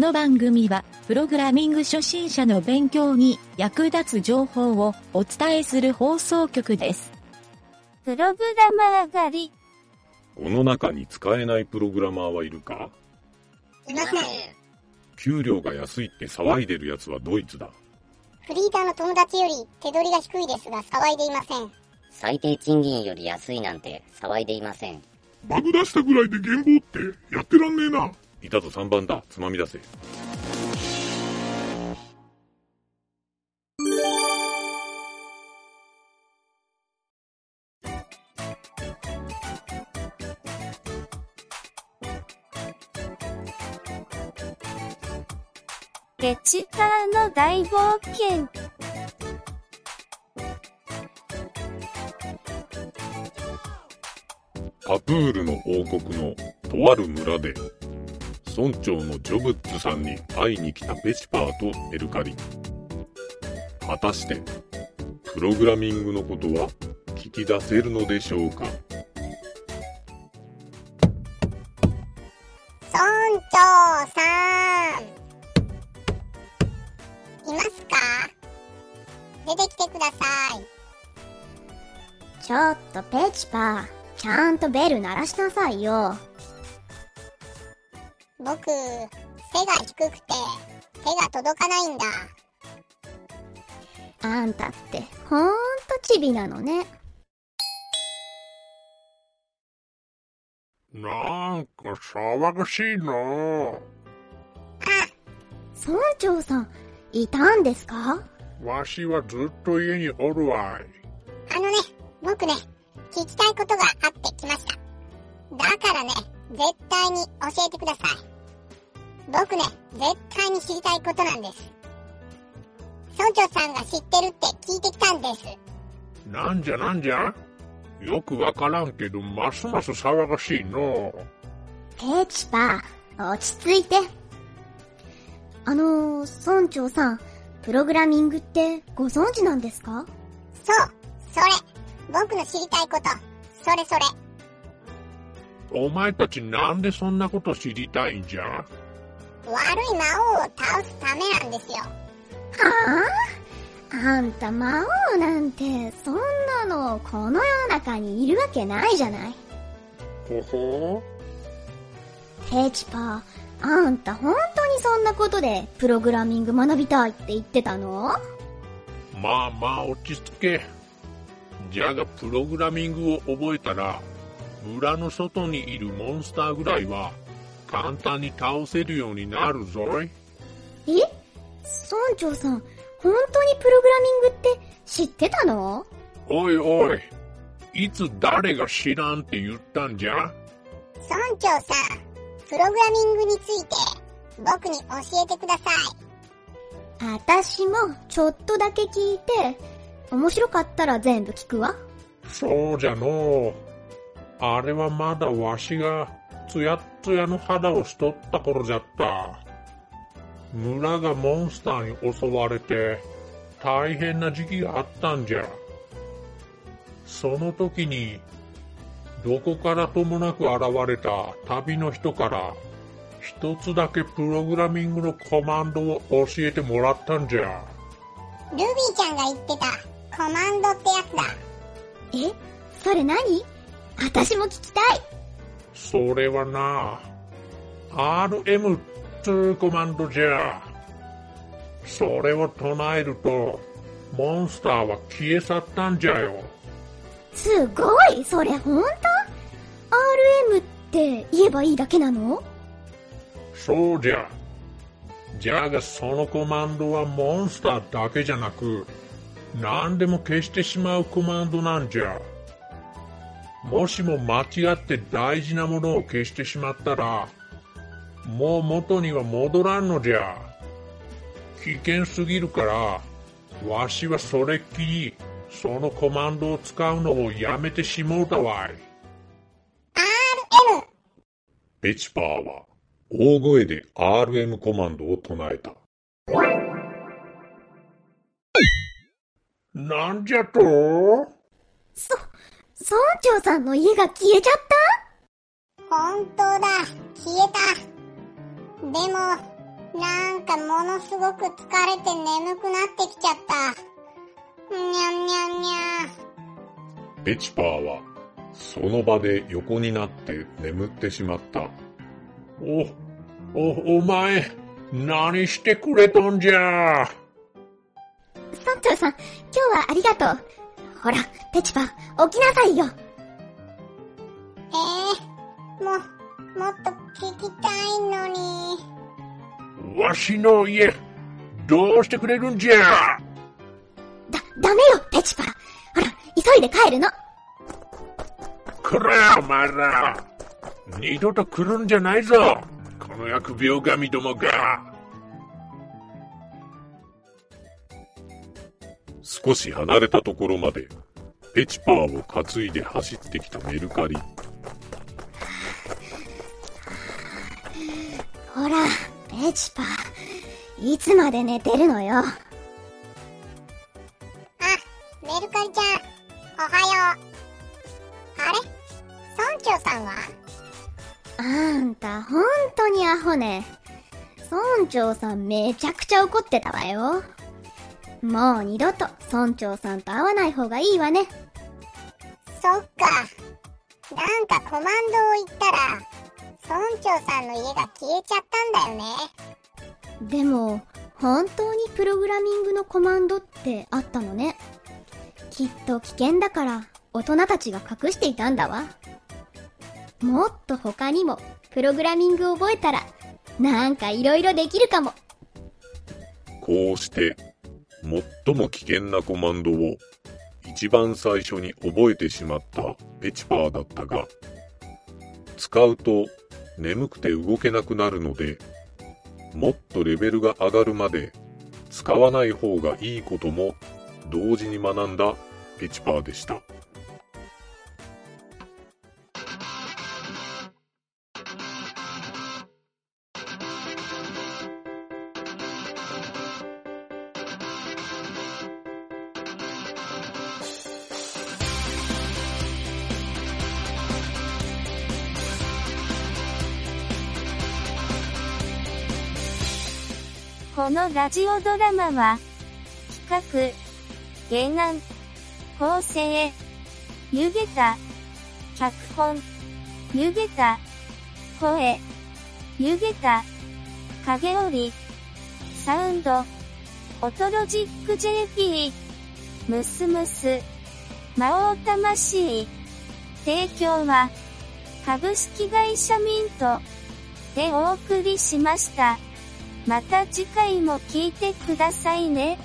の番組は、プログラミング初心者の勉強に役立つ情報をお伝えする放送局です。プログラマー狩り。この中に使えないプログラマーはいるか？いません。給料が安いって騒いでるやつはドイツだ。フリーターの友達より手取りが低いですが騒いでいません。最低賃金より安いなんて騒いでいません。バグ出したぐらいで言語ってやってらんねえな。いたぞ3番だ。つまみ出せ。ゲチカーの大冒険。パプールの王国のとある村で、村長のジョブッツさんに会いに来たペチパーとエルカリ。果たして、プログラミングのことは聞き出せるのでしょうか？村長さん。いますか？出てきてください。ちょっとペチパー、ちゃんとベル鳴らしなさいよ。僕、背が低くて手が届かないんだ。あんたって、ほんとチビなのね。なんか騒がしいな村長さん、いたんですか？わしはずっと家におるわい。あのね、僕ね、聞きたいことがあって来ました。だからね、絶対に教えてください。僕ね、絶対に知りたいことなんです。村長さんが知ってるって聞いてきたんです。なんじゃなんじゃ？よくわからんけど、ますます騒がしいのペチパー、落ち着いて。あのー、村長さん、プログラミングってご存知なんですか？そう、それ。僕の知りたいこと。それそれ。お前たちなんでそんなこと知りたいんじゃ？悪い魔王を倒すためなんですよ。はあ？あんた魔王なんて、そんなの、この世の中にいるわけないじゃない。ほほ？ペチパー、あんた本当にそんなことでプログラミング学びたいって言ってたの？まあまあ落ち着け。じゃがプログラミングを覚えたら、村の外にいるモンスターぐらいは簡単に倒せるようになるぞい。え？村長さん、本当にプログラミングって知ってたの？おいおい、いつ誰が知らんって言ったんじゃ？村長さん、プログラミングについて僕に教えてください。あたしもちょっとだけ聞いて、面白かったら全部聞くわ。そうじゃのう。あれはまだわしがつやっつやの肌をしとった頃じゃった。村がモンスターに襲われて大変な時期があったんじゃ。その時にどこからともなく現れた旅の人から一つだけプログラミングのコマンドを教えてもらったんじゃ。ルビーちゃんが言ってたコマンドってやつだ。え？それ何？あたしも聞きたい。それはな、RM つうコマンドじゃ。それを唱えると、モンスターは消え去ったんじゃよ。すごいそれほんと ?RM って言えばいいだけなの？そうじゃ。じゃがそのコマンドはモンスターだけじゃなく、何でも消してしまうコマンドなんじゃ。もしも間違って大事なものを消してしまったら、もう元には戻らんのじゃ。危険すぎるから、わしはそれっきり、そのコマンドを使うのをやめてしもうたわい。RM! ペチパーは大声で RM コマンドを唱えた。なんじゃとそ、村長さんの家が消えちゃった？本当だ、消えた。でも、なんかものすごく疲れて眠くなってきちゃった。にゃんにゃんにゃペチパーは、その場で横になって眠ってしまった。お、お、お前、何してくれとんじゃ？村長さん、今日はありがとう。ほら、ペチパ、起きなさいよ。ええも、もっと聞きたいのに。わしの家、どうしてくれるんじゃ？だ、ダメよ、ペチパ。ほら、急いで帰るの。くれ、お前ら。二度と来るんじゃないぞ。この疫病神どもが。少し離れたところまで、ペチパーを担いで走ってきたメルカリ。ほら、ペチパ。いつまで寝てるのよ。あ、メルカリちゃん、おはよう。あれ？村長さんは？あんた、ほんとにアホね。村長さんめちゃくちゃ怒ってたわよ。もう二度と村長さんと会わない方がいいわね。そっか。なんかコマンドを言ったら、村長さんの家が消えちゃったんだよね。でも、本当にプログラミングのコマンドってあったのね。きっと危険だから大人たちが隠していたんだわ。もっと他にもプログラミングを覚えたらなんか色々できるかも。こうして、最も危険なコマンドを一番最初に覚えてしまったペチパーだったが、使うと眠くて動けなくなるので、もっとレベルが上がるまで使わない方がいいことも同時に学んだペチパーでした。このラジオドラマは、企画、原案、構成、湯げた、脚本、湯げた、声、湯げた、影織、サウンド、オトロジック JP、ムスムス、魔王魂、提供は、株式会社ミント、でお送りしました。また次回も聞いてくださいね。